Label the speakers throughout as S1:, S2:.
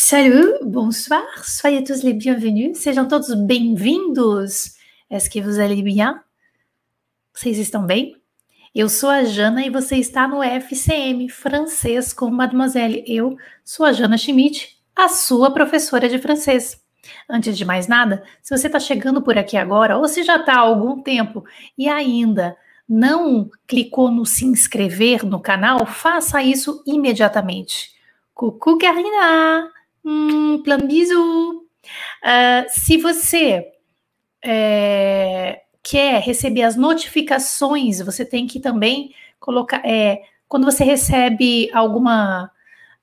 S1: Salut, bonsoir, soyez tous les bienvenus, sejam todos bem-vindos. Est-ce que vous allez bien? Vocês estão bem? Eu sou a Jana e você está no FCM Francês com Mademoiselle. Eu sou a Jana Schmidt, a sua professora de francês. Antes de mais nada, se você está chegando por aqui agora ou se já está há algum tempo e ainda não clicou no se inscrever no canal, faça isso imediatamente. Coucou, Karina! Hum, plan bisou! Uh, se você é, quer receber as notificações, você tem que também colocar. É, quando você recebe alguma.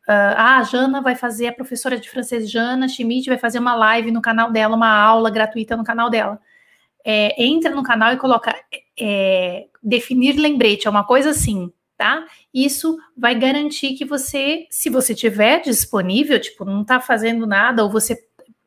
S1: Uh, ah, a Jana vai fazer, a professora de francês Jana Schmidt vai fazer uma live no canal dela, uma aula gratuita no canal dela. É, entra no canal e coloca é, definir lembrete, é uma coisa assim, tá? Isso vai garantir que você, se você tiver disponível, tipo, não tá fazendo nada, ou você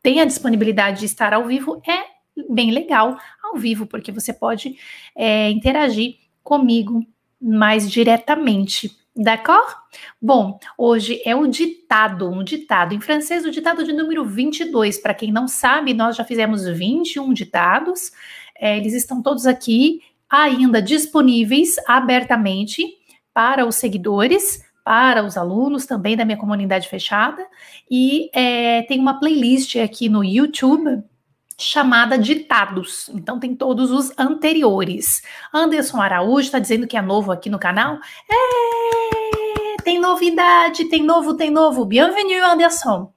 S1: tem a disponibilidade de estar ao vivo, é bem legal ao vivo, porque você pode é, interagir comigo mais diretamente. D'accord? Bom, hoje é o ditado, um ditado em francês, o ditado de número 22. Para quem não sabe, nós já fizemos 21 ditados, é, eles estão todos aqui ainda disponíveis abertamente para os seguidores, para os alunos também da minha comunidade fechada, e é, tem uma playlist aqui no YouTube chamada Ditados. Então tem todos os anteriores. Anderson Araújo está dizendo que é novo aqui no canal. É, tem novidade, tem novo, tem novo. Bienvenue, Anderson.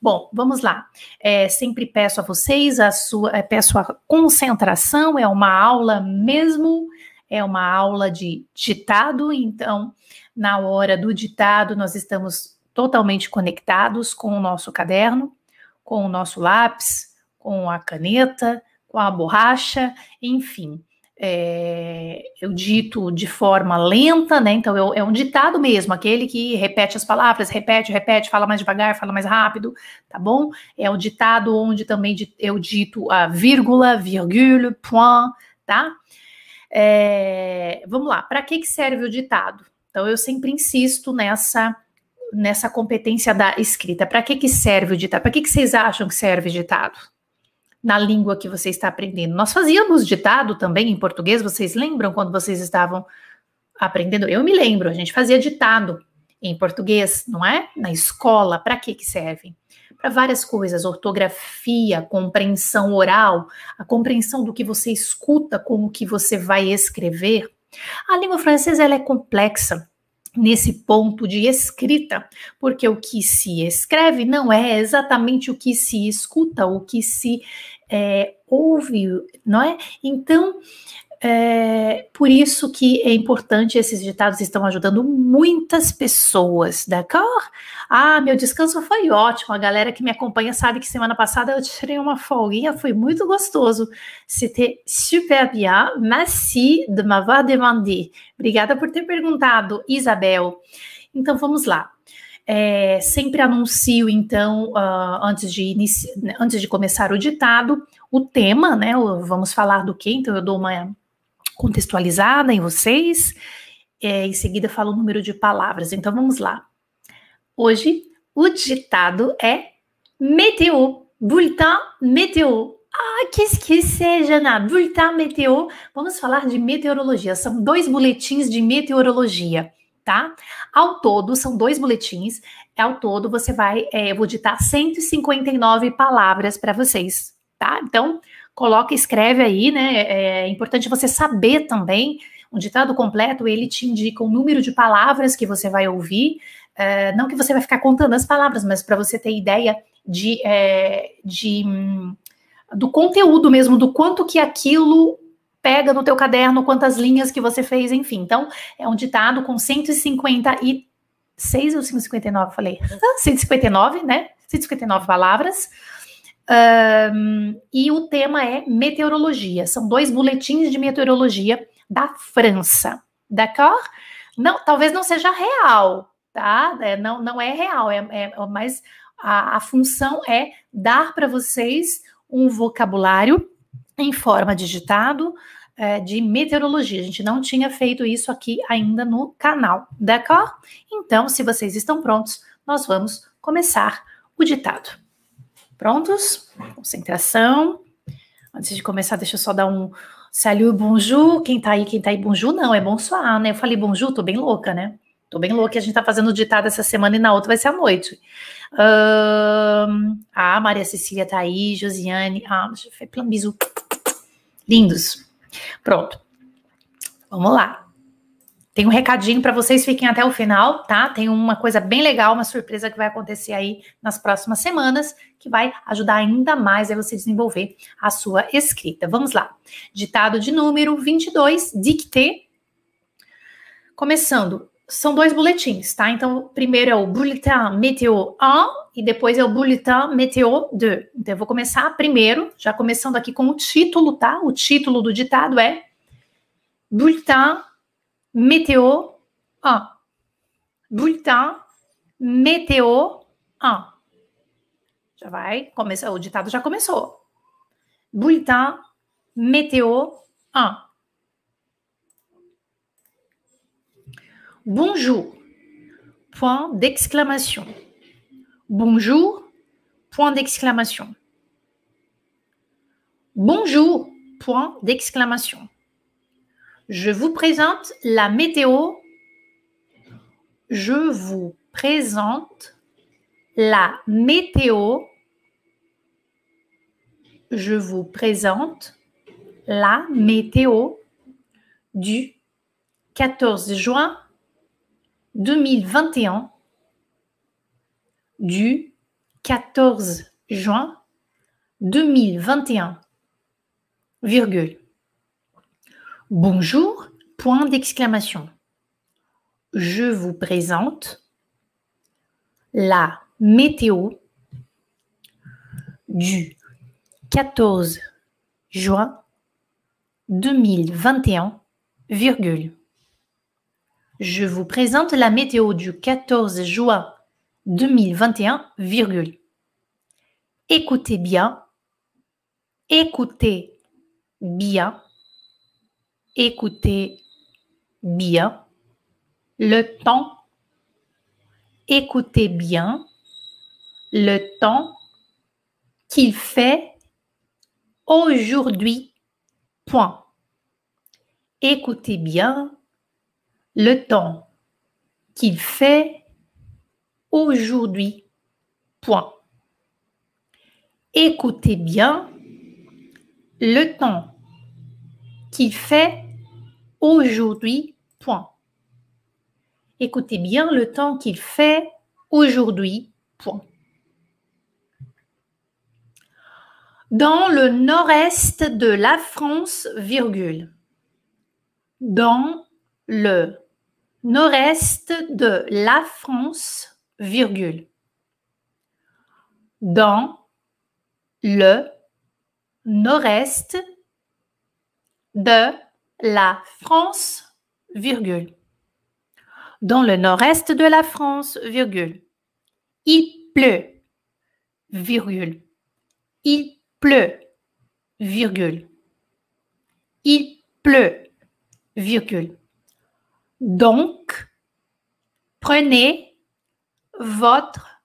S1: Bom, vamos lá. É, sempre peço a vocês a sua, é, peço a concentração. É uma aula mesmo, é uma aula de ditado. Então, na hora do ditado, nós estamos totalmente conectados com o nosso caderno, com o nosso lápis, com a caneta, com a borracha, enfim. É, eu dito de forma lenta, né? Então eu, é um ditado mesmo, aquele que repete as palavras, repete, repete, fala mais devagar, fala mais rápido, tá bom? É um ditado onde também eu dito a vírgula, vírgula, point, tá? É, vamos lá, para que, que serve o ditado? Então eu sempre insisto nessa nessa competência da escrita. Para que, que serve o ditado? Para que, que vocês acham que serve ditado? na língua que você está aprendendo. Nós fazíamos ditado também em português, vocês lembram quando vocês estavam aprendendo? Eu me lembro, a gente fazia ditado em português, não é? Na escola, para que que serve? Para várias coisas, ortografia, compreensão oral, a compreensão do que você escuta com o que você vai escrever. A língua francesa ela é complexa nesse ponto de escrita, porque o que se escreve não é exatamente o que se escuta, o que se é, ouve, não é? Então, é, por isso que é importante, esses ditados estão ajudando muitas pessoas, d'accord? Ah, meu descanso foi ótimo, a galera que me acompanha sabe que semana passada eu tirei uma folguinha, foi muito gostoso. C'était super bien, merci de m'avoir demandé. Obrigada por ter perguntado, Isabel. Então, vamos lá. É, sempre anuncio, então, uh, antes, de antes de começar o ditado, o tema, né? Vamos falar do que? Então, eu dou uma contextualizada em vocês. É, em seguida, falo o número de palavras. Então, vamos lá. Hoje, o ditado é météo, bulletin météo. Ah, que esqueci, Jana. Bulletin météo. Vamos falar de meteorologia. São dois boletins de meteorologia tá? Ao todo, são dois boletins. Ao todo, você vai, é, eu vou ditar 159 palavras para vocês, tá? Então, coloca, escreve aí, né? É, é importante você saber também. Um ditado completo, ele te indica o número de palavras que você vai ouvir. É, não que você vai ficar contando as palavras, mas para você ter ideia de, é, de hum, do conteúdo mesmo, do quanto que aquilo pega no teu caderno quantas linhas que você fez, enfim. Então, é um ditado com 156 ou 159, falei? 159, né? 159 palavras. Um, e o tema é meteorologia. São dois boletins de meteorologia da França. D'accord? Não, talvez não seja real, tá? É, não, não é real, é, é mas a, a função é dar para vocês um vocabulário em forma de ditado é, de meteorologia. A gente não tinha feito isso aqui ainda no canal, d'accord? Então, se vocês estão prontos, nós vamos começar o ditado. Prontos? Concentração. Antes de começar, deixa eu só dar um salut, bonjour. Quem tá aí, quem tá aí, bonjour, não, é bonsoir, né? Eu falei bonjour, tô bem louca, né? Tô bem louca, a gente tá fazendo o ditado essa semana e na outra vai ser à noite. Uh, ah, Maria Cecília tá aí, Josiane, ah, foi plan bisu. Lindos. Pronto. Vamos lá. Tem um recadinho para vocês, fiquem até o final, tá? Tem uma coisa bem legal, uma surpresa que vai acontecer aí nas próximas semanas, que vai ajudar ainda mais a você desenvolver a sua escrita. Vamos lá. Ditado de número 22, dictê. Começando, são dois boletins, tá? Então, primeiro é o Bulletin Météo 1 e depois é o Bulletin Météo 2. Então, eu vou começar primeiro, já começando aqui com o título, tá? O título do ditado é Bulletin Météo 1. Bulletin Météo 1. Já vai o ditado já começou. Bulletin Météo 1. Bonjour. Point d'exclamation. Bonjour. Point d'exclamation. Bonjour. Point d'exclamation. Je vous présente la météo. Je vous présente la météo. Je vous présente la météo du 14 juin 2021 du 14 juin 2021, virgule. Bonjour, point d'exclamation. Je vous présente la météo du 14 juin 2021, virgule. Je vous présente la météo du 14 juin 2021, virgule. Écoutez bien, écoutez bien écoutez bien le temps, écoutez bien le temps qu'il fait aujourd'hui. Point. Écoutez bien le temps qu'il fait aujourd'hui. Point. Écoutez bien le temps qu'il fait aujourd'hui, point. Écoutez bien le temps qu'il fait aujourd'hui, point. Dans le nord-est de la France, virgule. Dans le nord-est de la France, virgule. Dans le nord-est de la France, virgule. Dans le nord-est de la France, virgule. Il pleut, virgule. Il pleut, virgule. Il pleut, virgule. Donc, prenez votre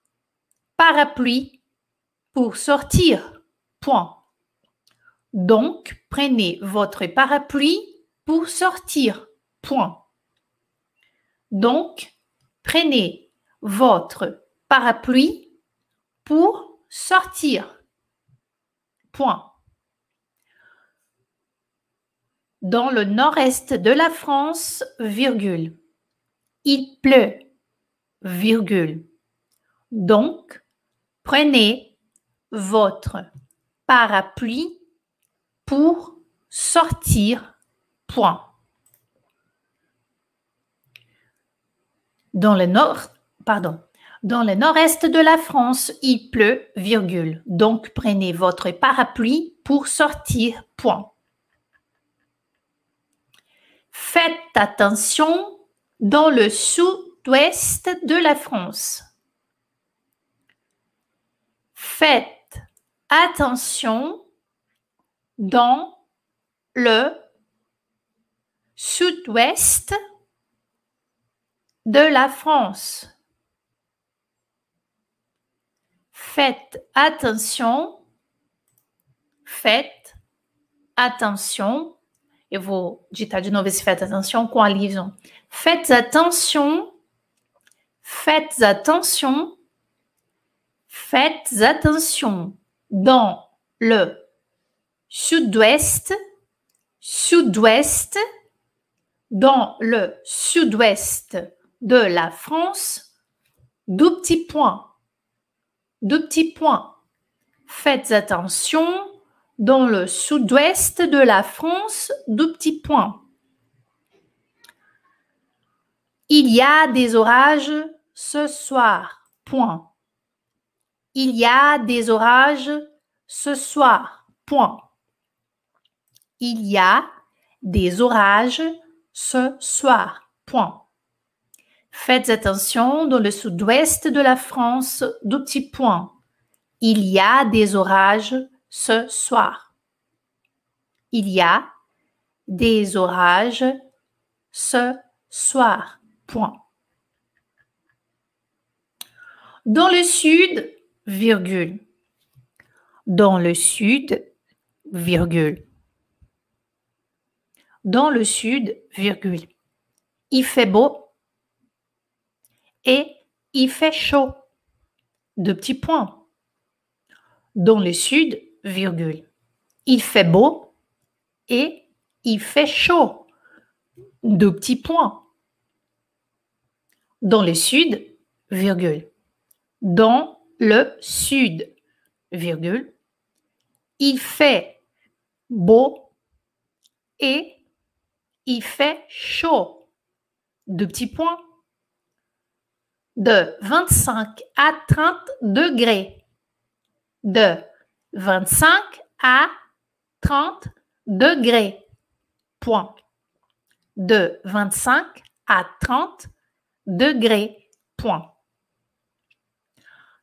S1: parapluie pour sortir. Point. Donc, prenez votre parapluie sortir. Point. Donc, prenez votre parapluie pour sortir. Point. Dans le nord-est de la France, virgule. Il pleut, virgule. Donc, prenez votre parapluie pour sortir. Point. Dans le nord, pardon, dans le nord-est de la France, il pleut, virgule. Donc prenez votre parapluie pour sortir. Point. Faites attention dans le sud-ouest de la France. Faites attention dans le sud-ouest de la France. Faites attention. Faites attention. Eu vou ditar de novo esse faites attention com a liaison. Faites attention. Faites attention. Faites attention. Dans le sud-ouest, sud-ouest, dans le sud-ouest de la France, deux petits points. Deux petits points. Faites attention, dans le sud-ouest de la France, deux petits points. Il y a des orages ce soir. Point. Il y a des orages ce soir. Point. Il y a des orages ce soir. Point. Faites attention dans le sud-ouest de la France, deux petits points. Il y a des orages ce soir. Il y a des orages ce soir. Point. Dans le sud, virgule. Dans le sud, virgule. Dans le sud, virgule. Il fait beau et il fait chaud. Deux petits points. Dans le sud, virgule. Il fait beau et il fait chaud. Deux petits points. Dans le sud, virgule. Dans le sud, virgule. Il fait beau et il fait chaud. Deux petits points. De 25 à 30 degrés. De 25 à 30 degrés. Point. De 25 à 30 degrés. Point.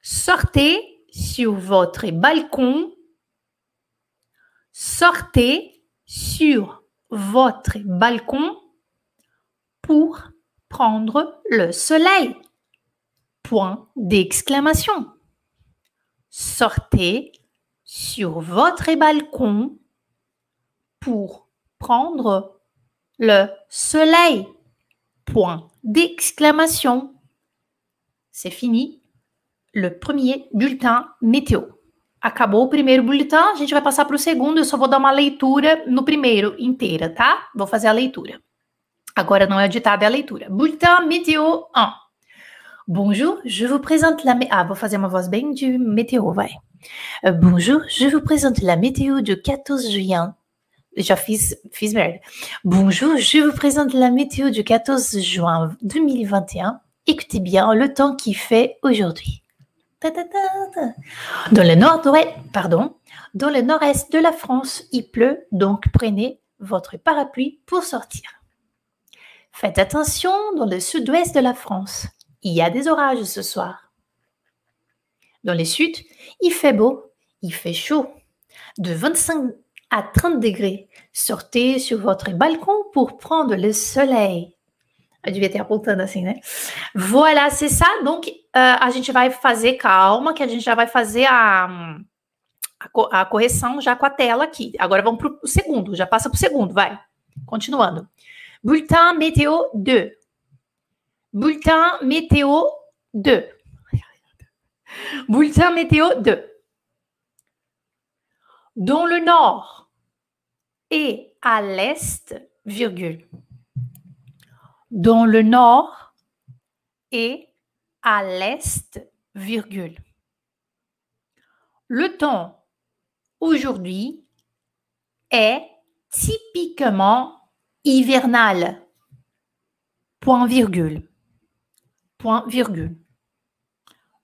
S1: Sortez sur votre balcon. Sortez sur votre balcon pour prendre le soleil. Point d'exclamation. Sortez sur votre balcon pour prendre le soleil. Point d'exclamation. C'est fini le premier bulletin météo. Acabou o primeiro bulletin, a gente vai passar para o segundo. Eu só vou dar uma leitura no primeiro inteira, tá? Vou fazer a leitura. Agora não é o ditado, é a leitura. Bulletin météo 1. Bonjour, je vous présente la... Ah, vou fazer uma voz bem de meteor, vai. Euh, bonjour, je vous présente la météo du 14 juin. Já fiz, fiz merda. Bonjour, je vous présente la météo du 14 juin 2021. Écoutez bien le temps qu'il fait aujourd'hui. Dans le nord-est de la France, il pleut, donc prenez votre parapluie pour sortir. Faites attention dans le sud-ouest de la France. Il y a des orages ce soir. Dans le sud, il fait beau, il fait chaud. De 25 à 30 degrés. Sortez sur votre balcon pour prendre le soleil. Eu devia ter apontando assim, né? Voilà, c'est ça. Donc, uh, a gente vai fazer, calma, que a gente já vai fazer a, a, a correção já com a tela aqui. Agora vamos para o segundo, já passa para o segundo, vai. Continuando. Bulletin météo 2. Bulletin météo 2. Bulletin météo 2. Dans le nord et à l'est, virgule. Dans le nord et à l'est, virgule. Le temps aujourd'hui est typiquement hivernal. Point virgule. Point virgule.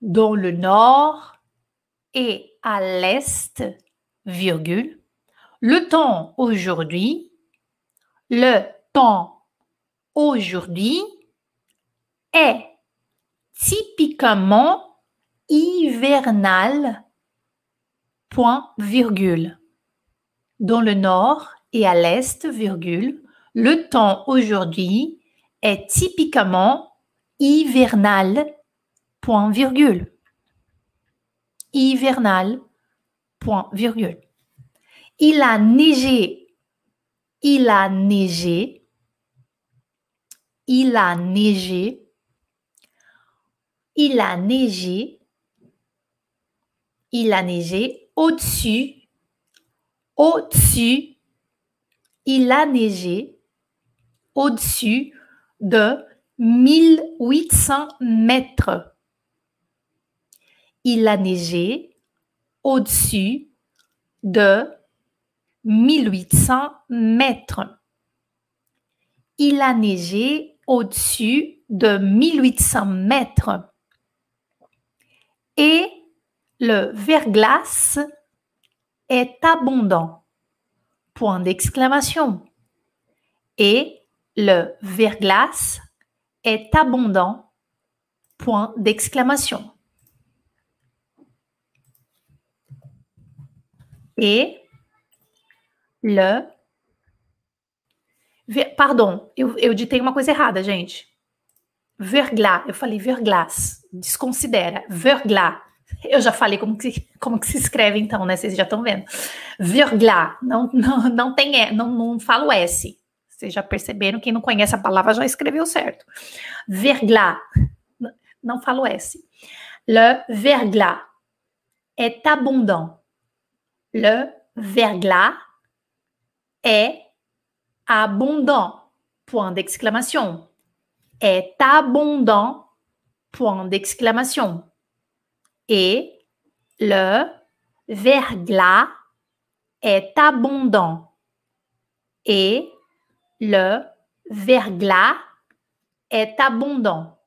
S1: Dans le nord et à l'est, virgule. Le temps aujourd'hui, le temps aujourd'hui est typiquement hivernal, point virgule. Dans le nord et à l'est, virgule, le temps aujourd'hui est typiquement hivernal, point virgule. hivernale, point virgule. Il a neigé, il a neigé, il a neigé, il a neigé, il a neigé. Au-dessus, au-dessus, il a neigé. Au-dessus de 1800 mètres. Il a neigé. Au-dessus de 1800 mètres. Il a neigé au-dessus de 1800 mètres. Et le verglas est abondant. Point d'exclamation. Et le verglas est abondant. Point d'exclamation. Et le. Pardon, eu, eu ditei uma coisa errada, gente. Verglas, eu falei verglas, desconsidera. Verglas. Eu já falei como que, como que se escreve, então, né? Vocês já estão vendo. Verglas, não, não, não tem E, não, não falo S. Vocês já perceberam, quem não conhece a palavra já escreveu certo. Verglas, não falo S. Le verglas est abondant. Le verglas est abondant. Point d'exclamation. Est abondant. Point d'exclamation. Et le verglas est abondant. Et le verglas est abondant.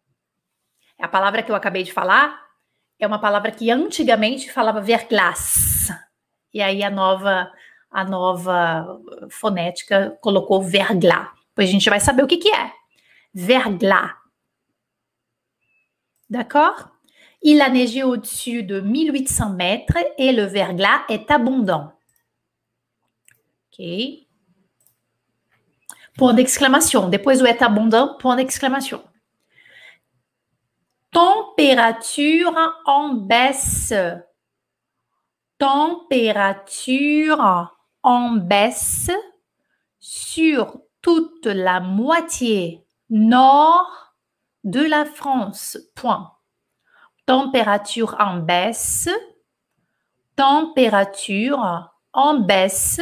S1: A palavra que eu acabei de falar é uma palavra que antigamente falava verglas. E aí a nova a nova fonética colocou verglas. Pois a gente vai saber o que é. D'accord? Il a neigé au-dessus de 1800 mètres et le verglas est abondant. Ok. Point d'exclamation. Depois do est abondant, point d'exclamation. Température en baisse. Température en baisse sur toute la moitié nord de la France. Température en baisse. Température en baisse.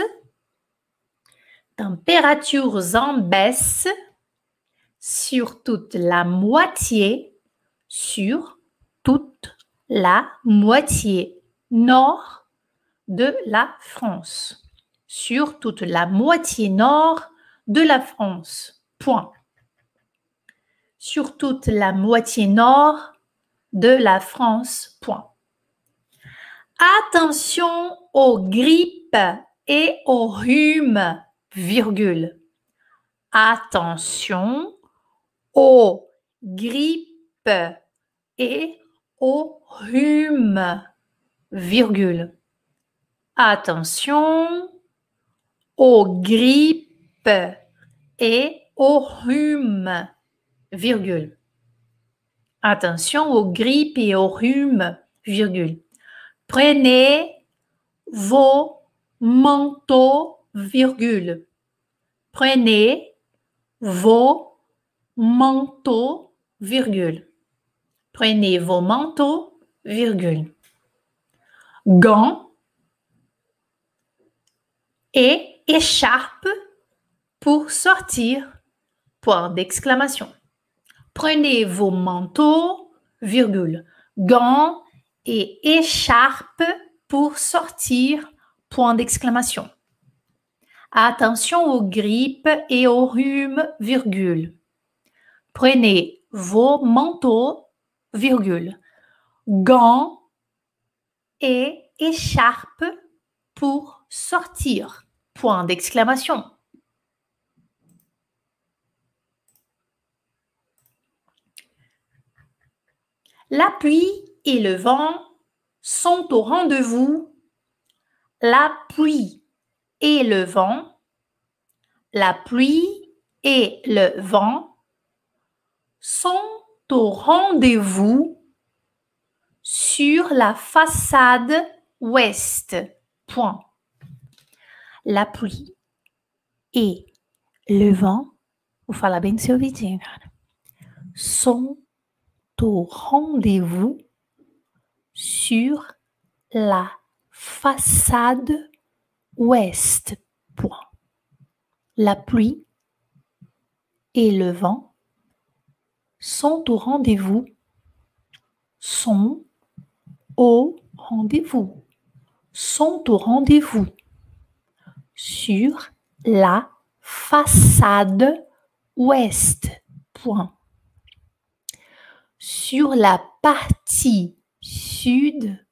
S1: Températures en baisse sur toute la moitié, sur toute la moitié nord de la France. Sur toute la moitié nord de la France. Point. Sur toute la moitié nord de la France. Point. Attention aux grippes et aux rhumes, virgule. Attention aux grippes et aux rhumes, virgule. Attention aux grippes et aux rhumes, virgule. Attention aux grippes et aux rhumes, virgule. Prenez vos manteaux, virgule. Prenez vos manteaux, virgule. Prenez vos manteaux, virgule. Gants et écharpe pour sortir, point d'exclamation. Prenez vos manteaux, virgule, gants et écharpe pour sortir, point d'exclamation. Attention aux grippes et aux rhumes, virgule. Prenez vos manteaux, virgule, gants et écharpe pour sortir, point d'exclamation. La pluie et le vent sont au rendez-vous. La pluie et le vent. La pluie et le vent sont au rendez-vous. sur la façade ouest. Point. La pluie et le vent, vou falar bem seu sont au rendez-vous sur la façade ouest. La pluie et le vent sont au rendez-vous. Sont au rendez-vous. Sont au rendez-vous sur la façade ouest. Point. Sur la partie sud,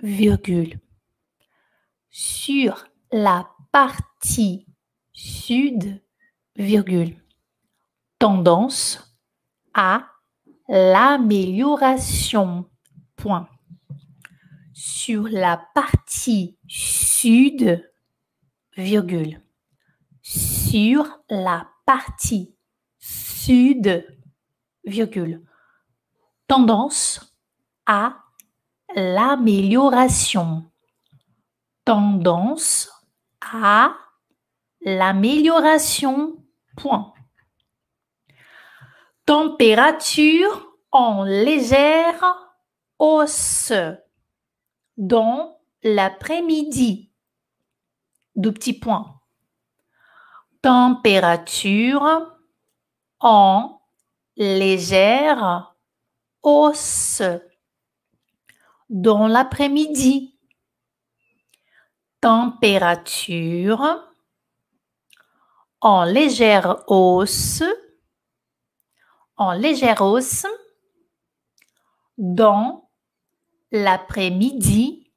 S1: virgule. Sur la partie sud, virgule. Tendance à l'amélioration. Point. Sur la partie sud, Sur la partie sud, virgule. Tendance à l'amélioration. Tendance à l'amélioration. Point. Température en légère hausse dans l'après-midi. Deux petits points. Température en légère hausse dans l'après-midi. Température en légère hausse, en légère hausse dans l'après-midi,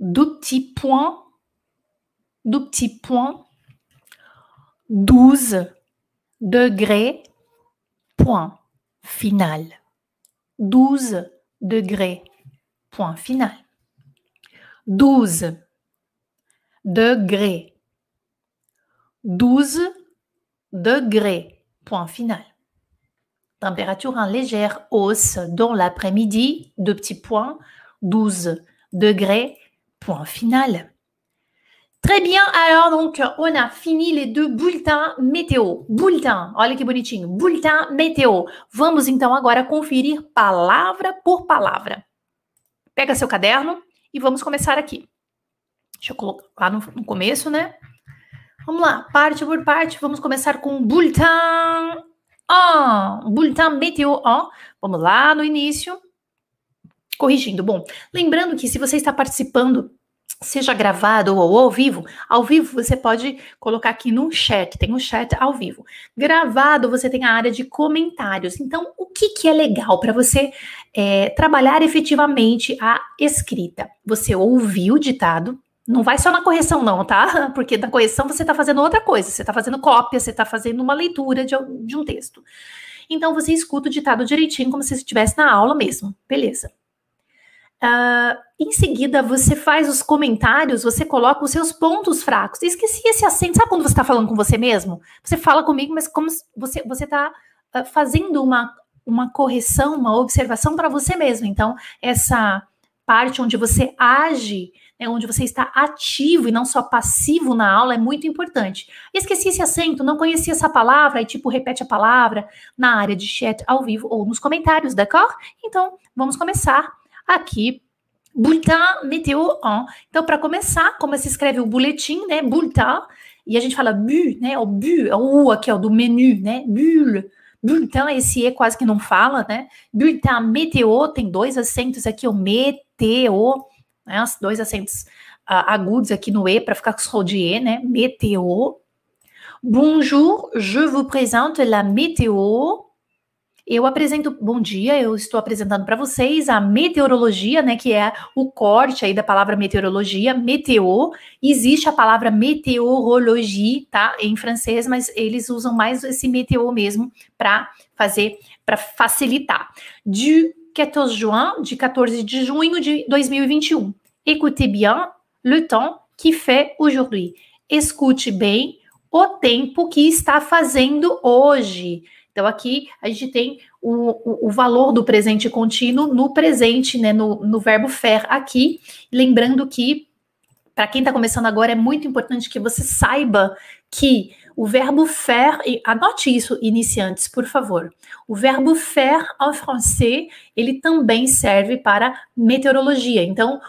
S1: deux petits points, deux petits points, 12 degrés, point final. 12 degrés, point final. 12 degrés, 12 degrés, point final. Température en légère hausse dans l'après-midi, deux petits points, 12 degrés, point final. Très bien, alors donc on a fini les deux bulletins météo. Bulletin, olha que bonitinho, bulletin météo. Vamos então agora conferir palavra por palavra. Pega seu caderno e vamos começar aqui. Deixa eu colocar lá no, no começo, né? Vamos lá, parte por parte, vamos começar com bulletin ah, bulletin météo. Ah, vamos lá no início. Corrigindo. Bom, lembrando que se você está participando, seja gravado ou ao vivo, ao vivo você pode colocar aqui no chat, tem um chat ao vivo. Gravado você tem a área de comentários. Então, o que, que é legal para você é, trabalhar efetivamente a escrita? Você ouvir o ditado, não vai só na correção, não, tá? Porque na correção você está fazendo outra coisa, você está fazendo cópia, você está fazendo uma leitura de, de, um texto. Então você escuta o ditado direitinho, como se estivesse na aula mesmo. Beleza. Uh, em seguida, você faz os comentários, você coloca os seus pontos fracos. Esqueci esse acento. Sabe quando você está falando com você mesmo? Você fala comigo, mas como você está uh, fazendo uma, uma correção, uma observação para você mesmo. Então, essa parte onde você age né, onde você está ativo e não só passivo na aula, é muito importante. Esqueci esse acento, não conhecia essa palavra, e tipo, repete a palavra na área de chat ao vivo ou nos comentários, d'accord? Então, vamos começar aqui. Bulletin météo 1. Então, para começar, como se escreve o boletim, né? Bulletin, e a gente fala bu, né? O bu, é o U aqui, ó, do menu, né? Bulle. Bulletin, esse E quase que não fala, né? Bulletin météo, tem dois acentos aqui, o meteo, né? Os dois acentos uh, agudos aqui no E para ficar com o de E, né? Météo. Bonjour, je vous présente la météo. Eu apresento, bom dia, eu estou apresentando para vocês a meteorologia, né, que é o corte aí da palavra meteorologia, meteo. Existe a palavra meteorologie, tá, em francês, mas eles usam mais esse meteo mesmo para fazer, para facilitar. Du 14 juin, de 14 de junho de 2021. Écoutez bien le temps qui fait aujourd'hui. Escute bem o tempo que está fazendo hoje. Então, aqui a gente tem o, o, o valor do presente contínuo no presente, né? No, no verbo faire aqui. Lembrando que, para quem está começando agora, é muito importante que você saiba que o verbo faire, anote isso, iniciantes, por favor. O verbo faire en français, ele também serve para meteorologia. Então,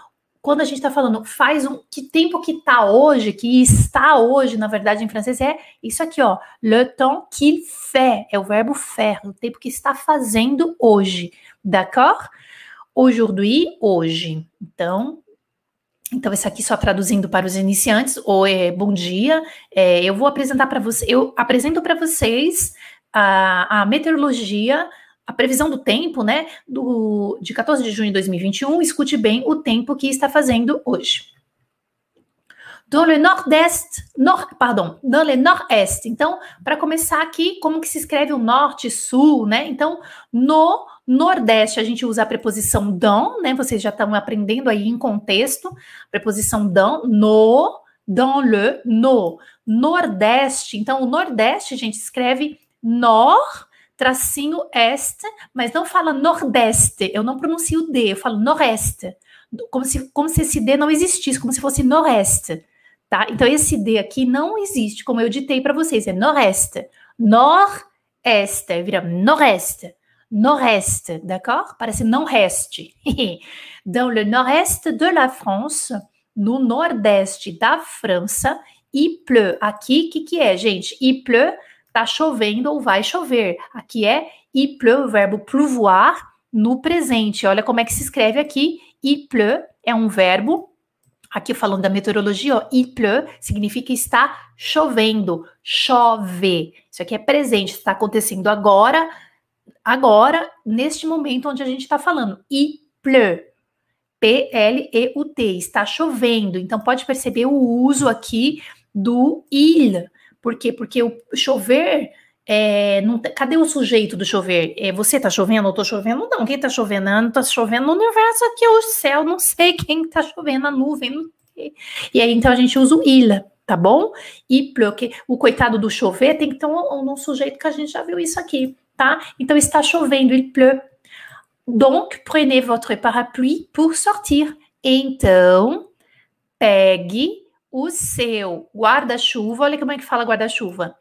S1: quando a gente está falando faz um que tempo que está hoje, que está hoje, na verdade, em francês, é isso aqui, ó. Le temps qu'il fait, é o verbo faire, o tempo que está fazendo hoje. D'accord? Aujourd'hui, hoje. Então, então, esse aqui só traduzindo para os iniciantes, ou é bom dia. É, eu vou apresentar para vocês, eu apresento para vocês a, a meteorologia a previsão do tempo, né, do, de 14 de junho de 2021, escute bem o tempo que está fazendo hoje. Dans le nord-est, nord, pardon, dans le nord-est. Então, para começar aqui, como que se escreve o norte, sul, né? Então, no nordeste a gente usa a preposição dans, né? Vocês já estão aprendendo aí em contexto, preposição dans, no, dans le, no, nordeste. Então, o nordeste a gente escreve nord tracinho este, mas não fala nordeste. Eu não pronuncio o D, eu falo nordeste. Como se, como se esse D não existisse, como se fosse nordeste. Tá? Então, esse D aqui não existe, como eu ditei para vocês, é nordeste. Nord-este, vira nordeste. Nord-est, d'accord? Parece não reste. Dans le nord-est de la France, no nordeste da França, il pleut. Aqui, o que, que é, gente? Il pleut tá chovendo ou vai chover. Aqui é il pleut, o verbo pleuvoir no presente. Olha como é que se escreve aqui. Il pleut é um verbo. Aqui falando da meteorologia, ó, il pleut significa está chovendo, chove. Isso aqui é presente, está acontecendo agora, agora, neste momento onde a gente está falando. Il pleut. P-L-E-U-T, está chovendo. Então, pode perceber o uso aqui do il. Por quê? Porque o chover. É, não, cadê o sujeito do chover? É, você tá chovendo ou tô chovendo? Não, quem tá chovendo? Não tá chovendo no universo aqui, o céu, não sei quem tá chovendo, a nuvem, não sei. E aí, então, a gente usa o ila, tá bom? E porque o coitado do chover tem que ter um, um, sujeito que a gente já viu isso aqui, tá? Então, está chovendo, il pleut. Donc, prenez votre parapluie pour sortir. Então, pegue o seu guarda-chuva, olha como é que fala guarda-chuva,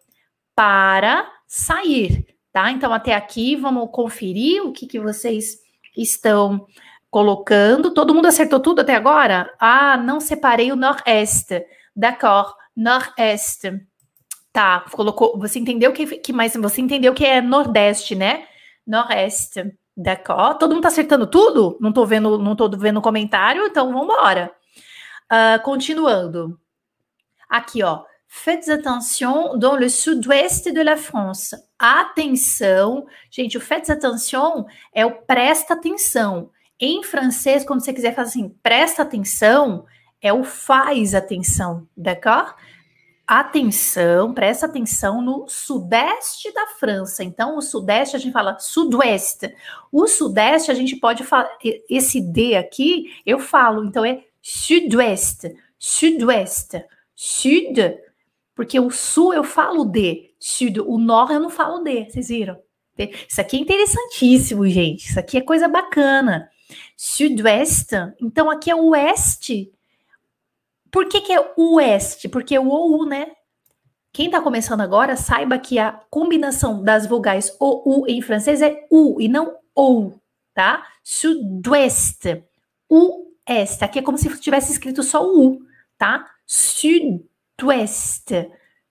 S1: para sair, tá? Então, até aqui, vamos conferir o que, que vocês estão colocando. Todo mundo acertou tudo até agora? Ah, não separei o nord-est. D'accord, nord-est. Tá, colocou. Você entendeu que, que mais? Você entendeu que é nordeste, né? Nord-est. D'accord. Todo mundo tá acertando tudo? Não tô vendo, não tô vendo comentário, então vamos embora. Uh, continuando. Aqui, ó. Faites attention dans le sud-ouest de la France. Atenção. Gente, o faites attention é o presta atenção. Em francês, quando você quiser fazer assim, presta atenção, é o faz atenção, d'accord? Atenção, presta atenção no sudeste da França. Então, o sudeste a gente fala sudoeste. O sudeste a gente pode falar, esse D aqui eu falo, então é sud-ouest, sud-ouest, sud, porque o sul eu falo D, sud, o nord eu não falo D, vocês viram? Isso aqui é interessantíssimo, gente, isso aqui é coisa bacana. Sud-ouest, então aqui é oeste. Por que, que é o oeste? Porque o OU, né? Quem está começando agora, saiba que a combinação das vogais OU em francês é U e não OU, tá? Sud-ouest. U est. Aqui é como se tivesse escrito só o U, tá? Sud-ouest.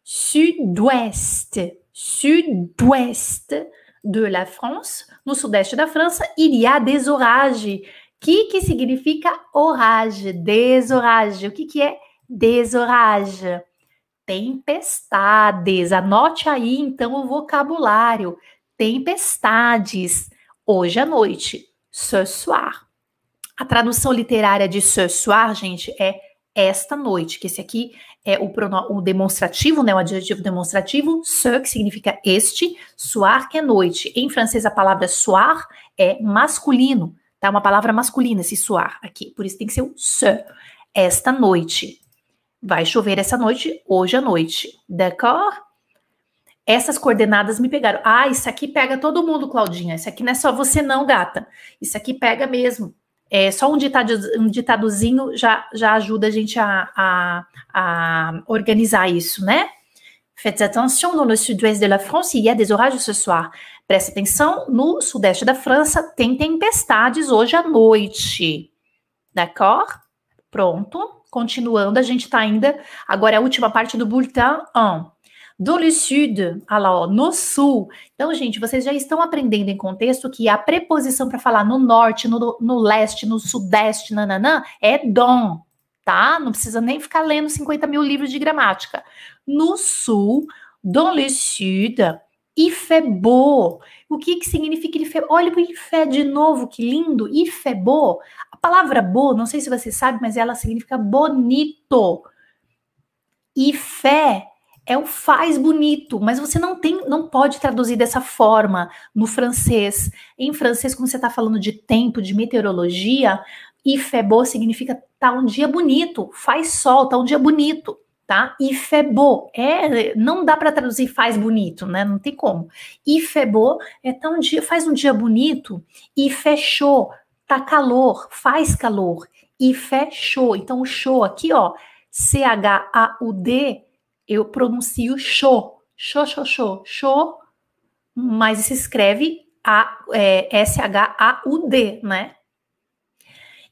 S1: Sud-ouest. Sud-ouest de la France. No sudeste da França, il y a des orages. Que que significa orage? Desorage. O que que é desorage? Tempestades. Anote aí então o vocabulário. Tempestades. Hoje à noite. Ce soir. A tradução literária de ce soir, gente, é esta noite, que esse aqui é o, o demonstrativo, né, o adjetivo demonstrativo, ce, que significa este, soir, que é noite. Em francês, a palavra soir é masculino, tá? Uma palavra masculina, esse soir aqui, por isso tem que ser o ce, esta noite. Vai chover essa noite, hoje à noite, d'accord? essas coordenadas me pegaram. Ah, isso aqui pega todo mundo, Claudinha. Isso aqui não é só você, não, gata. Isso aqui pega mesmo. É, só um, ditado, um ditadozinho já, já ajuda a gente a, a, a organizar isso, né? Faites attention, le sud-ouest de la France, il y a des orages ce soir. Preste atenção, no sudeste da França tem tempestades hoje à noite. D'accord? Pronto. Continuando, a gente está ainda. Agora é a última parte do bulletin 1. Do sud, olha lá, ó, no sul. Então, gente, vocês já estão aprendendo em contexto que a preposição para falar no norte, no, no leste, no sudeste, nananã, é don, tá? Não precisa nem ficar lendo 50 mil livros de gramática. No sul, dans le sud, il fait beau. O que, que significa il fait? Olha o il fait de novo, que lindo. Il fait beau. A palavra beau, não sei se você sabe, mas ela significa bonito. Il fait é o faz bonito, mas você não tem, não pode traduzir dessa forma no francês. Em francês, como você está falando de tempo, de meteorologia, ifebo significa tá um dia bonito, faz sol, tá um dia bonito, tá? Ifebo é, não dá para traduzir faz bonito, né? Não tem como. Ifebo é tá um dia, faz um dia bonito e fechou, tá calor, faz calor e fechou. Então o show aqui, ó, C H A U D eu pronuncio show, show, show, show, mas se escreve a, é, S-H-A-U-D, né?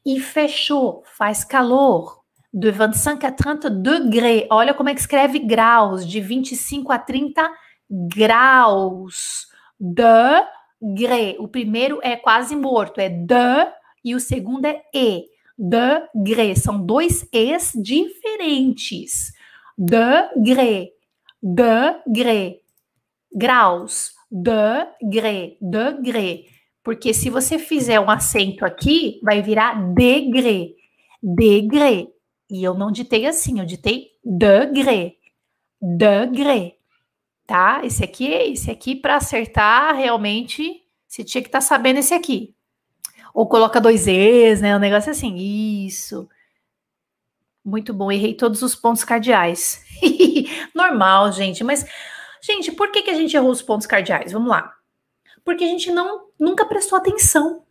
S1: E fechou, faz calor, de 25 a 30 degrés. Olha como é que escreve graus, de 25 a 30 graus. Degré. O primeiro é quase morto, é de, e o segundo é e. Degré. São dois es diferentes degré, degré, graus, degré, degré. Porque se você fizer um acento aqui, vai virar degré, degré. E eu não ditei assim, eu ditei degré, degré. Tá? Esse aqui, esse aqui para acertar realmente, você tinha que estar tá sabendo esse aqui. Ou coloca dois E's, né? Um negócio assim. Isso. Muito bom, errei todos os pontos cardeais. Normal, gente, mas gente, por que, que a gente errou os pontos cardeais? Vamos lá. Porque a gente não nunca prestou atenção.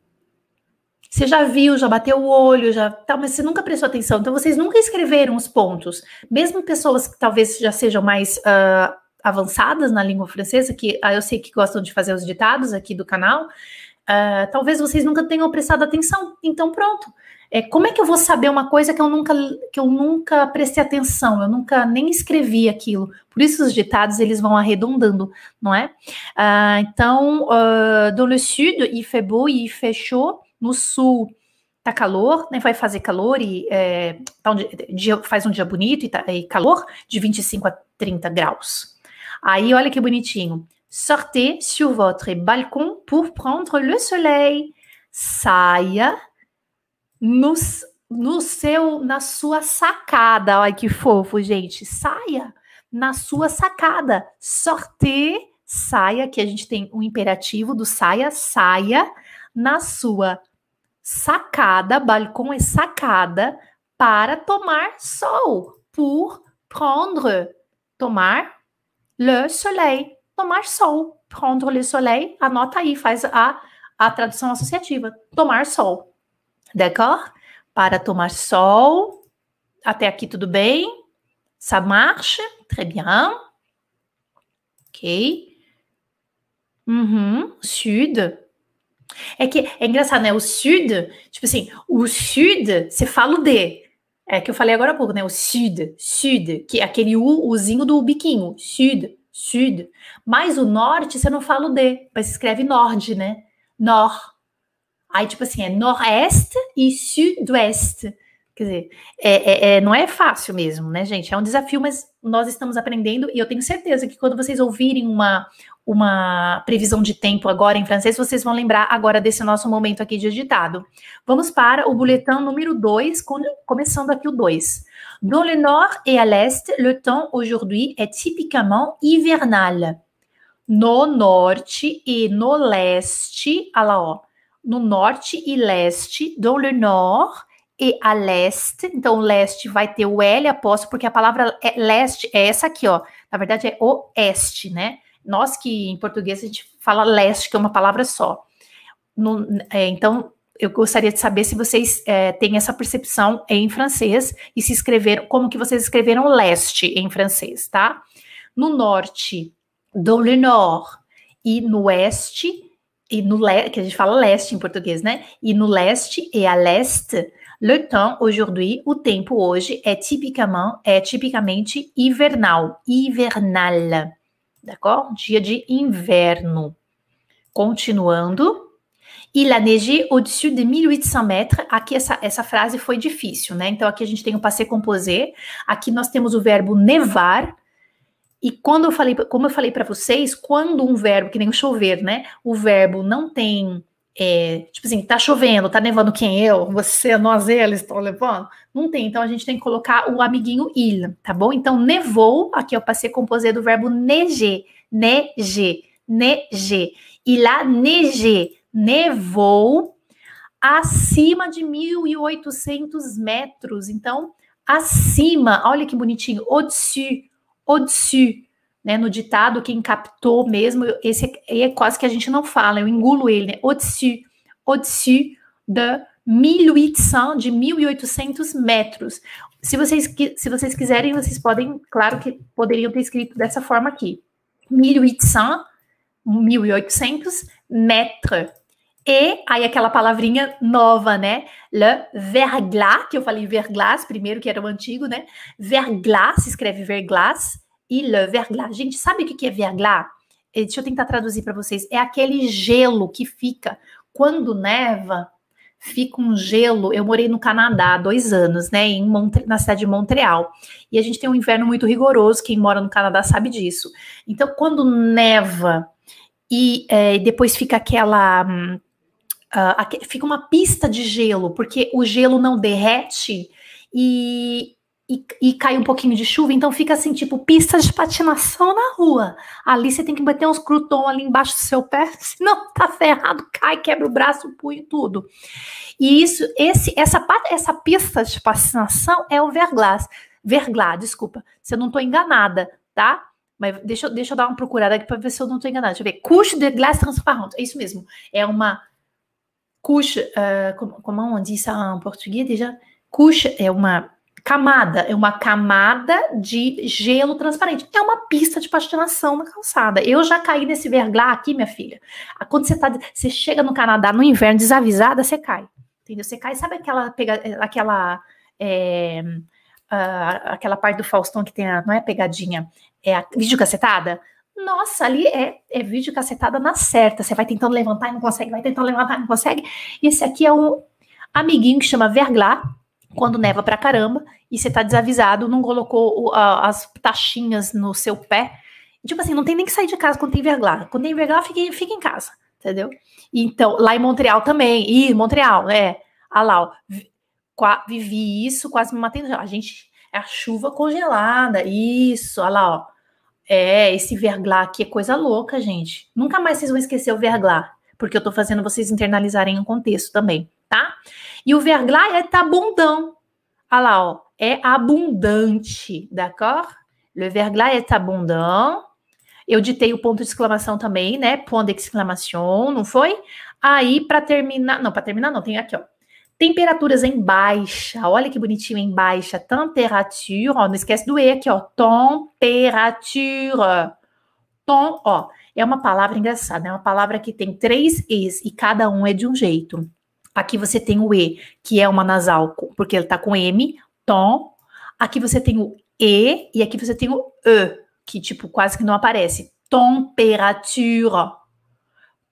S1: Você já viu, já bateu o olho, já tá, mas você nunca prestou atenção. Então vocês nunca escreveram os pontos. Mesmo pessoas que talvez já sejam mais uh, avançadas na língua francesa, que uh, eu sei que gostam de fazer os ditados aqui do canal, uh, talvez vocês nunca tenham prestado atenção. Então pronto. É, como é que eu vou saber uma coisa que eu nunca que eu nunca prestei atenção, eu nunca nem escrevi aquilo? Por isso os ditados eles vão arredondando, não é? Uh, então, uh, dans le sud, il fait beau, il fait chaud. No sul, tá calor, né? Vai fazer calor e é, tá um dia, faz um dia bonito e, tá, e calor de 25 a 30 graus. Aí, olha que bonitinho. Sortez sur votre balcon pour prendre le soleil. Saia no, no seu, na sua sacada. Olha que fofo, gente. Saia na sua sacada. Sorte, saia, que a gente tem um imperativo do saia, saia na sua sacada, balcão é sacada, para tomar sol. Pour prendre, tomar le soleil, tomar sol. Prendre le soleil, anota aí, faz a, a tradução associativa. Tomar sol. D'accord? Para tomar sol. Até aqui tudo bem? Ça marche? Très bien. Ok. Uhum. Sud. É que é engraçado, né? O sud, tipo assim, o sud, você fala o D. É que eu falei agora há pouco, né? O sud, sud, que é aquele U, Uzinho do biquinho. Sud, sud. Mas o norte, você não fala o D, mas escreve nord, né? Nord. Aí, tipo assim, é noroeste e sudoeste. Quer dizer, é, é, é, não é fácil mesmo, né, gente? É um desafio, mas nós estamos aprendendo e eu tenho certeza que quando vocês ouvirem uma, uma previsão de tempo agora em francês, vocês vão lembrar agora desse nosso momento aqui de ditado. Vamos para o boletim número 2, começando aqui o 2. Dans le nord et à l'est, le temps aujourd'hui est typiquement hivernal. No norte e no leste, olha lá, ó, no norte e leste, dans le nord e a leste. Então, leste vai ter o L apóstolo, porque a palavra é leste é essa aqui, ó. Na verdade, é oeste, né? Nós que em português a gente fala leste, que é uma palavra só. No, é, então, eu gostaria de saber se vocês é, têm essa percepção em francês e se escreveram, como que vocês escreveram leste em francês, tá? No norte, dans le nord, e no oeste, e no leste, que a gente fala leste em português, né? E no leste e a leste, le temps aujourd'hui, o tempo hoje é tipicamente, é tipicamente hivernal, hivernal, d'accord? Dia de inverno. Continuando, Il a neigé au-dessus de 1800 metros. Aqui essa, essa frase foi difícil, né? Então aqui a gente tem o passé composé. Aqui nós temos o verbo nevar. E quando eu falei, como eu falei para vocês, quando um verbo, que nem o chover, né? O verbo não tem, é, tipo assim, tá chovendo, tá nevando quem eu, você, nós, eles estão levando? Não tem, então a gente tem que colocar o amiguinho il, tá bom? Então nevou, aqui eu passei composé do verbo neiger, neiger, neiger. Il a neigé, nevou acima de 1.800 metros. Então, acima, olha que bonitinho, au-dessus, au-dessus, né? No ditado, quem captou mesmo, esse é, é quase que a gente não fala, eu engulo ele, né? Au-dessus, au-dessus de 1.800, de 1.800 metros. Se vocês, se vocês quiserem, vocês podem, claro que poderiam ter escrito dessa forma aqui. 1.800, 1.800 metros. E aí aquela palavrinha nova, né? Le verglas, que eu falei verglas primeiro, que era o antigo, né? Verglas, se escreve verglas, e le verglas. Gente, sabe o que é verglas? Eh, deixa eu tentar traduzir para vocês. É aquele gelo que fica quando neva, fica um gelo. Eu morei no Canadá há dois anos, né? Em Montre... na cidade de Montreal. E a gente tem um inverno muito rigoroso. Quem mora no Canadá sabe disso. Então, quando neva e é, depois fica aquela. Hum, uh, fica uma pista de gelo, porque o gelo não derrete e, e, e, cai um pouquinho de chuva, então fica assim, tipo, pista de patinação na rua. Ali você tem que bater uns crouton ali embaixo do seu pé, senão tá ferrado, cai, quebra o braço, o punho, tudo. E isso, esse, essa, essa pista de patinação é o verglas. Verglas, desculpa, se eu não tô enganada, tá? Mas deixa, deixa eu dar uma procurada aqui para ver se eu não tô enganada. Deixa eu ver. Couche de glace transparente. É isso mesmo. É uma couche, uh, como, como on dit ça em português déjà? Couche é uma camada, é uma camada de gelo transparente. É uma pista de patinação na calçada. Eu já caí nesse verglá aqui, minha filha. Ah, quando você tá, você chega no Canadá no inverno desavisada, você cai. Entendeu? Você cai, sabe aquela pega, aquela é, uh, aquela parte do Faustão que tem a, não é pegadinha, é a videocassetada? Nossa, ali é, é vídeo cacetada na certa. Você vai tentando levantar e não consegue, vai tentando levantar e não consegue. E esse aqui é um amiguinho que chama verglá, quando neva pra caramba, e você tá desavisado, não colocou as taxinhas no seu pé. Tipo assim, não tem nem que sair de casa quando tem verglá. Quando tem verglá, fica, fica em casa, entendeu? Então, lá em Montreal também. Ih, Montreal, é. Ah lá, ó, vivi isso, quase me matei. A gente, é a chuva congelada, isso, olha lá, ó é, esse verglá aqui é coisa louca, gente. Nunca mais vocês vão esquecer o verglá, porque eu tô fazendo vocês internalizarem o contexto também, tá? E o verglá é tá bundão. Olha lá, ó, é abundante, d'accord? Le verglá é abondant. Eu ditei o ponto de exclamação também, né? Ponto de exclamação, não foi? Aí, para terminar, não, para terminar não, tem aqui, ó. Temperaturas em baixa, olha que bonitinho em baixa. Temperatura, ó, não esquece do E aqui, ó. Temperatura. Tom, ó, é uma palavra engraçada, é uma palavra que tem três E's e cada um é de um jeito. Aqui você tem o E, que é uma nasal, porque ele tá com M, tom. Aqui você tem o E e aqui você tem o E, que tipo quase que não aparece. Temperatura.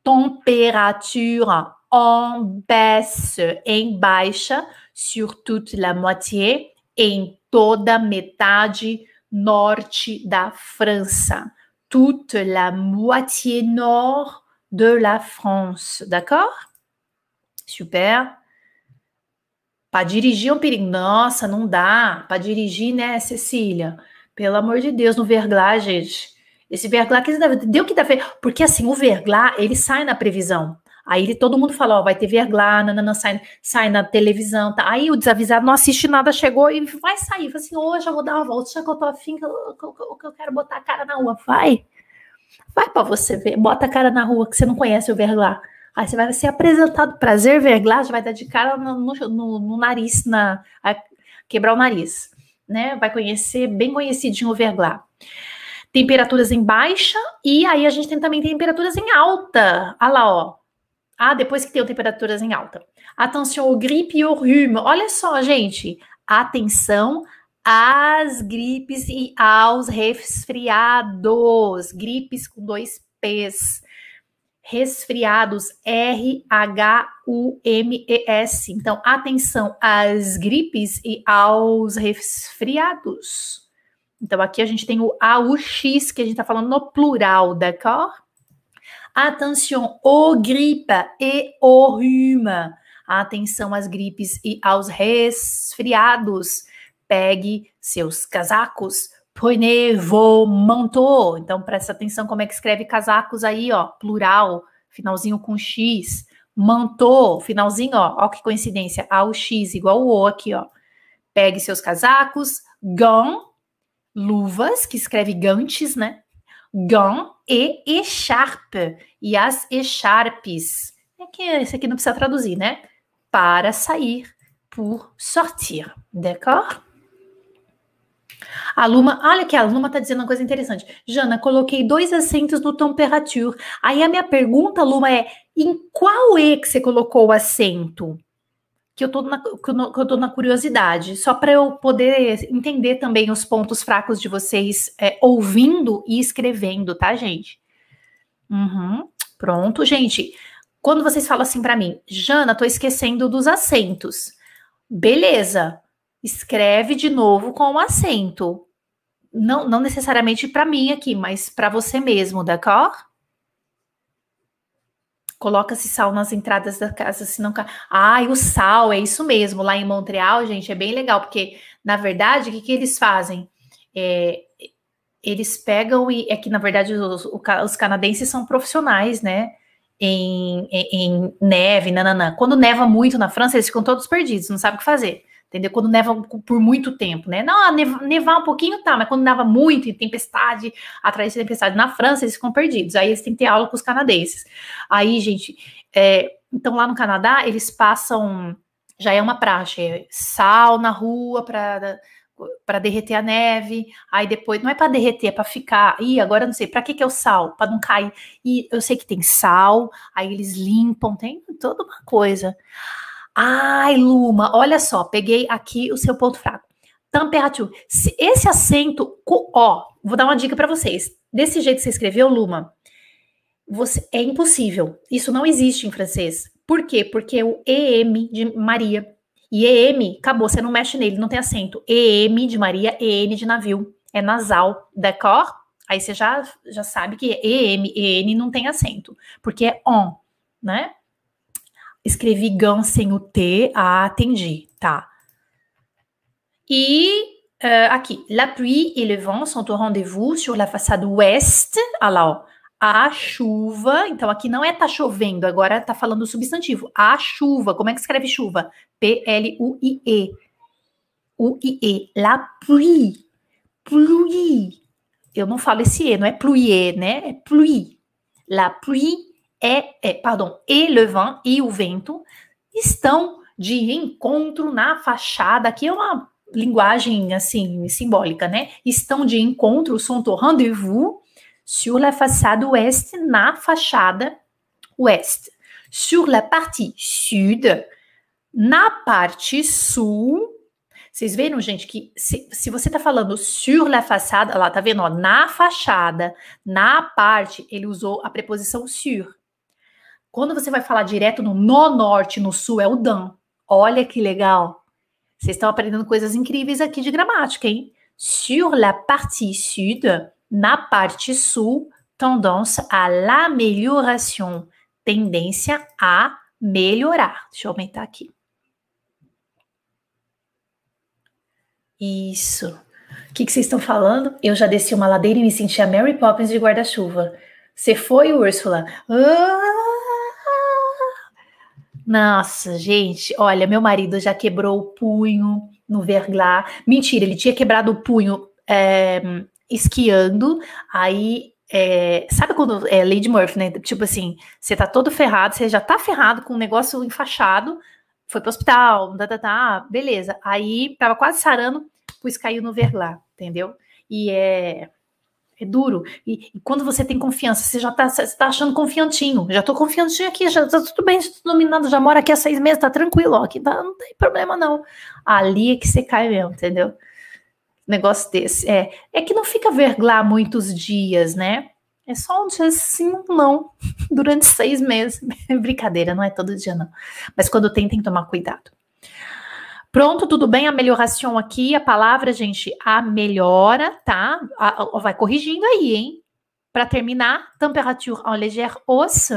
S1: Temperatura en baisse, em baixa, sur toute la moitié, em toda metade norte da França. Toute la moitié nord de la France, d'accord? Super. Para dirigir é um perigo. Nossa, não dá. Para dirigir, né, Cecília? Pelo amor de Deus, no verglá, gente. Esse verglá que deu que dá. Porque assim, o verglá, ele sai na previsão. Aí todo mundo fala, ó, vai ter verglá, nanana, sai, sai na televisão, tá? Aí o desavisado não assiste nada, chegou e vai sair. Fala assim, hoje eu vou dar uma volta, já que eu tô afim, que eu, que eu, que eu quero botar a cara na rua. Vai. Vai para você ver, bota a cara na rua que você não conhece o verglá. Aí você vai ser apresentado prazer verglá, já vai dar de cara no, no, no nariz, na, quebrar o nariz, né? Vai conhecer bem conhecidinho o verglá. Temperaturas em baixa e aí a gente tem também temperaturas em alta. Olha lá, ó. Ah, depois que tem temperaturas em alta. Atenção gripe e ao rhume. Olha só, gente. Atenção às gripes e aos resfriados. Gripes com dois P's. Resfriados, R-H-U-M-E-S. Então, atenção às gripes e aos resfriados. Então, aqui a gente tem o AUX, que a gente está falando no plural, d'accord? Atenção aux gripe e au rhume. Atenção às gripes e aos resfriados. Pegue seus casacos. Prenez vos manteaux. Então, presta atenção como é que escreve casacos aí, ó. Plural, finalzinho com X. Manteau, finalzinho, ó. Ó que coincidência. A, o X, igual o O aqui, ó. Pegue seus casacos. Gants, luvas, que escreve gantes, né? Gants e echarpe. E as echarpes. É que esse aqui não precisa traduzir, né? Para sair, pour sortir. D'accord? A Luma, olha que a Luma está dizendo uma coisa interessante. Jana, coloquei dois acentos no temperature. Aí a minha pergunta, Luma, é: em qual E que você colocou o acento? Que eu tô na, que eu tô na curiosidade, só para eu poder entender também os pontos fracos de vocês é, ouvindo e escrevendo, tá, gente? Uhum, pronto, gente. Quando vocês falam assim para mim, Jana, tô esquecendo dos acentos. Beleza, escreve de novo com o acento. Não, não necessariamente para mim aqui, mas para você mesmo, d'accord? Coloca-se sal nas entradas da casa, senão. Ah, e o sal, é isso mesmo. Lá em Montreal, gente, é bem legal, porque, na verdade, o que, que eles fazem? É, eles pegam e. É que, na verdade, os, os canadenses são profissionais, né? Em, em, em neve, nananã. Quando neva muito na França, eles ficam todos perdidos, não sabem o que fazer entendeu? Quando neva por muito tempo, né? Não, nevar um pouquinho tá, mas quando neva muito, tempestade, atrás de tempestade na França, eles ficam perdidos. Aí eles têm que ter aula com os canadenses. Aí, gente, é, então lá no Canadá, eles passam, já é uma praxe, é sal na rua para para derreter a neve, aí depois não é para derreter, é para ficar. E agora não sei, para que que é o sal? Para não cair. E eu sei que tem sal, aí eles limpam, tem toda uma coisa. Ai, Luma, olha só, peguei aqui o seu ponto fraco. Temperature. Se esse acento, ó, vou dar uma dica para vocês. Desse jeito que você escreveu, Luma, você, é impossível. Isso não existe em francês. Por quê? Porque o EM de Maria e EM, acabou, você não mexe nele, não tem acento. EM de Maria, EN de navio. É nasal, d'accord? Aí você já, já sabe que EM, EN não tem acento, porque é on, né? Escrevi GAN sem o T, ah, entendi, tá. E uh, aqui, la pluie et le vent sont au rendez-vous sur la façade ouest. Olha lá, ó. A chuva, então aqui não é tá chovendo, agora tá falando substantivo. A chuva, como é que escreve chuva? P-L-U-I-E. U-I-E. La pluie. Pluie. Eu não falo esse E, não é pluie, né? É pluie. La pluie é, é pardon, e le vent e o vento estão de encontro na fachada. Aqui é uma linguagem assim simbólica, né? Estão de encontro, sont au rendez-vous sur la façade ouest, na fachada oeste. Sur la partie sud, na parte sul. Vocês viram, gente, que se, se você tá falando sur la façade, lá tá vendo, ó, na fachada, na parte, ele usou a preposição sur. Quando você vai falar direto no, no norte, no sul, é o dan. Olha que legal. Vocês estão aprendendo coisas incríveis aqui de gramática, hein? Sur la partie sud, na parte sul, tendance à l'amélioration. Tendência a melhorar. Deixa eu aumentar aqui. Isso. O que, que vocês estão falando? Eu já desci uma ladeira e me senti a Mary Poppins de guarda-chuva. Você foi, Úrsula? Ah! Nossa, gente, olha, meu marido já quebrou o punho no verglá. Mentira, ele tinha quebrado o punho é, esquiando, aí é, sabe quando é Lady Murphy, né? Tipo assim, você tá todo ferrado, você já tá ferrado com um negócio enfaixado, foi pro hospital, tá, tá, tá, beleza. Aí tava quase sarando, pois caiu no verlá, entendeu? E é, é duro. E, e, quando você tem confiança, você já tá, você tá achando confiantinho. Já tô confiantinho aqui, já tá tudo bem, já tô já moro aqui há seis meses, tá tranquilo, ó, aqui tá, não tem problema não. Ali é que você cai mesmo, entendeu? negócio desse. É, é que não fica verglá muitos dias, né? É só um dia sim, não, durante seis meses. Brincadeira, não é todo dia, não. Mas quando tem, tem que tomar cuidado. Pronto, tudo bem? A melhoração aqui, a palavra, gente, a melhora, tá? A, a, vai corrigindo aí, hein? Para terminar, temperature en légère hausse.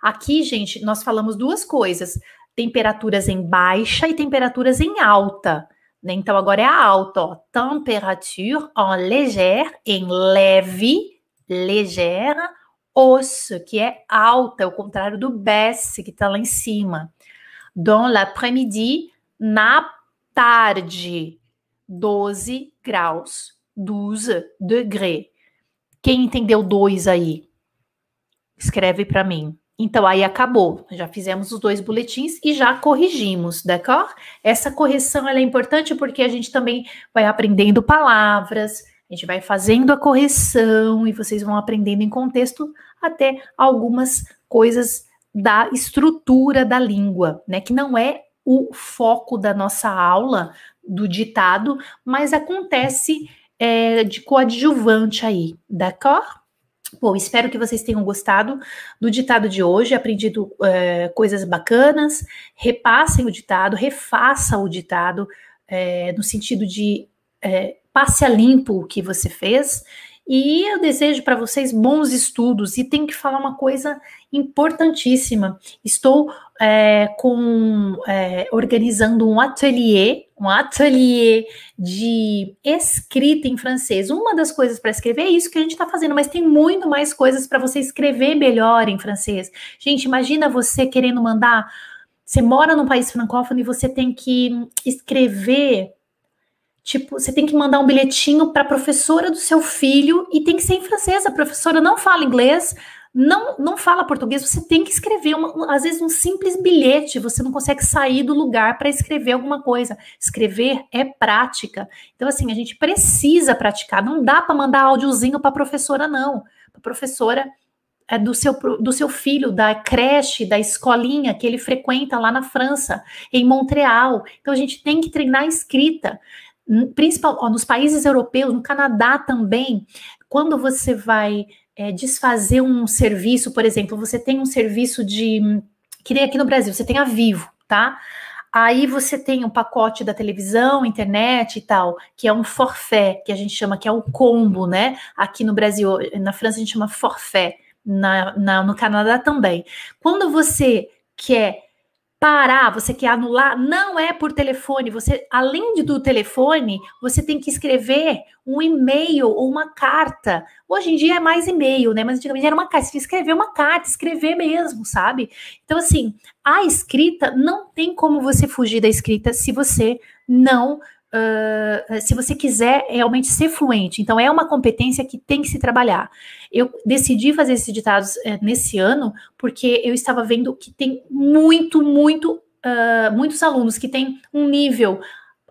S1: Aqui, gente, nós falamos duas coisas: temperaturas em baixa e temperaturas em alta. Né? Então, agora é a alta, ó. Temperature en légère, em leve, légère, hausse, que é alta, é o contrário do baisse, que está lá em cima. Dans l'après-midi, na tarde, 12 graus, 12 degrés. Quem entendeu dois aí? Escreve para mim. Então aí acabou, já fizemos os dois boletins e já corrigimos, d'accord? Essa correção é importante porque a gente também vai aprendendo palavras, a gente vai fazendo a correção e vocês vão aprendendo em contexto até algumas coisas da estrutura da língua, né? Que não é o foco da nossa aula do ditado, mas acontece é, de coadjuvante aí, d'accord? Bom, espero que vocês tenham gostado do ditado de hoje, aprendido é, coisas bacanas. Repassem o ditado, refaçam o ditado, é, no sentido de é, passe a limpo o que você fez e eu desejo para vocês bons estudos e tenho que falar uma coisa importantíssima. Estou é, com é, organizando um ateliê, um ateliê de escrita em francês. Uma das coisas para escrever é isso que a gente está fazendo, mas tem muito mais coisas para você escrever melhor em francês. Gente, imagina você querendo mandar. Você mora num país francófono e você tem que escrever Tipo, você tem que mandar um bilhetinho para a professora do seu filho e tem que ser em francês. A professora não fala inglês, não, não fala português. Você tem que escrever, uma, às vezes, um simples bilhete. Você não consegue sair do lugar para escrever alguma coisa. Escrever é prática. Então, assim, a gente precisa praticar. Não dá para mandar áudiozinho para a professora, não. A professora é do seu, do seu filho, da creche, da escolinha que ele frequenta lá na França, em Montreal. Então, a gente tem que treinar a escrita principal, ó, nos países europeus, no Canadá também, quando você vai é, desfazer um serviço, por exemplo, você tem um serviço de. Que nem aqui no Brasil, você tem a Vivo, tá? Aí você tem um pacote da televisão, internet e tal, que é um forfait, que a gente chama que é o combo, né? Aqui no Brasil, na França a gente chama forfait, na, na, no Canadá também. Quando você quer parar, você quer anular, não é por telefone. Você, além do telefone, você tem que escrever um e-mail ou uma carta. Hoje em dia é mais e-mail, né? Mas antigamente era uma carta. Você tinha que escrever uma carta, escrever mesmo, sabe? Então, assim, a escrita não tem como você fugir da escrita se você não Uh, se você quiser realmente ser fluente. Então, é uma competência que tem que se trabalhar. Eu decidi fazer esses ditados uh, nesse ano porque eu estava vendo que tem muito, muito, uh, muitos alunos que têm um nível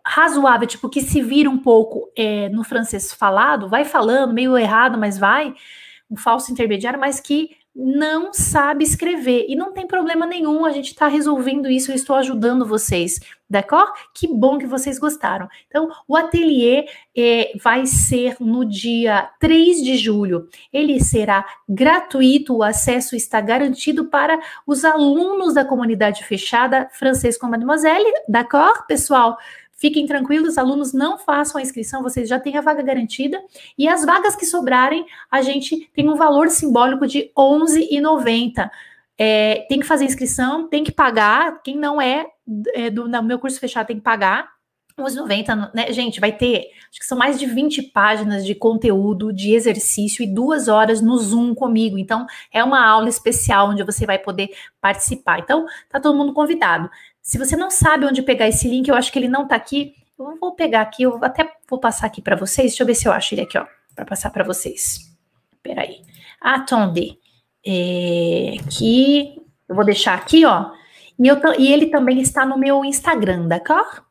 S1: razoável, tipo, que se vira um pouco é, no francês falado, vai falando, meio errado, mas vai, um falso intermediário, mas que não sabe escrever. E não tem problema nenhum, a gente está resolvendo isso, eu estou ajudando vocês, d'accord? Que bom que vocês gostaram. Então, o ateliê é, vai ser no dia 3 de julho. Ele será gratuito, o acesso está garantido para os alunos da comunidade fechada Francês com Mademoiselle, d'accord, pessoal? Fiquem tranquilos, alunos não façam a inscrição, vocês já têm a vaga garantida. E as vagas que sobrarem, a gente tem um valor simbólico de R$ 11,90. É, tem que fazer inscrição, tem que pagar. Quem não é, é do meu curso fechado tem que pagar. 11,90, né? Gente, vai ter, acho que são mais de 20 páginas de conteúdo, de exercício e duas horas no Zoom comigo. Então, é uma aula especial onde você vai poder participar. Então, tá todo mundo convidado. Se você não sabe onde pegar esse link, eu acho que ele não está aqui. Eu vou pegar aqui, eu até vou passar aqui para vocês. Deixa eu ver se eu acho ele aqui, ó, para passar para vocês. peraí. Attendez. É, que eu vou deixar aqui, ó. E, eu, e ele também está no meu Instagram, d'accord?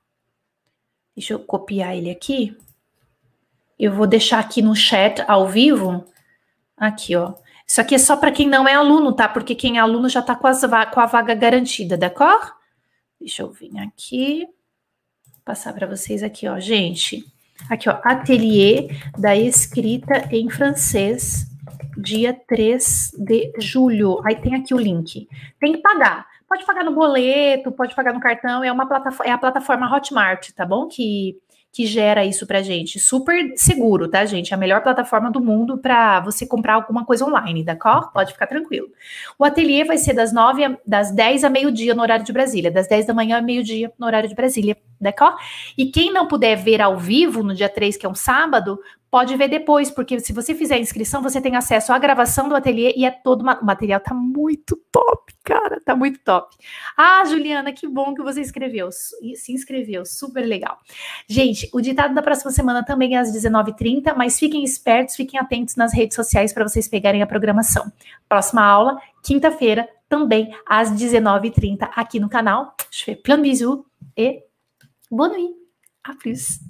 S1: Deixa eu copiar ele aqui. Eu vou deixar aqui no chat ao vivo. Aqui, ó. Isso aqui é só para quem não é aluno, tá? Porque quem é aluno já está com, com, a vaga garantida, d'accord? Deixa eu vir aqui. Passar para vocês aqui, ó, gente. Aqui, ó, ateliê da escrita em francês, dia 3 de julho. Aí tem aqui o link. Tem que pagar. Pode pagar no boleto, pode pagar no cartão, é uma plataforma, é a plataforma Hotmart, tá bom? Que que gera isso pra gente. Super seguro, tá, gente? É a melhor plataforma do mundo para você comprar alguma coisa online, d'accord? Pode ficar tranquilo. O ateliê vai ser das 9 das 10 a meio-dia no horário de Brasília, das 10 da manhã a meio-dia no horário de Brasília, d'accord? E quem não puder ver ao vivo no dia 3, que é um sábado, pode ver depois, porque se você fizer a inscrição, você tem acesso à gravação do ateliê e é todo o material tá muito top, cara, tá muito top. Ah, Juliana, que bom que você escreveu, se inscreveu, super legal. Gente, o ditado da próxima semana também é às 19h30, mas fiquem espertos, fiquem atentos nas redes sociais para vocês pegarem a programação. Próxima aula, quinta-feira, também às 19h30 aqui no canal. Je fais plein de bisous et bonne nuit. A plus.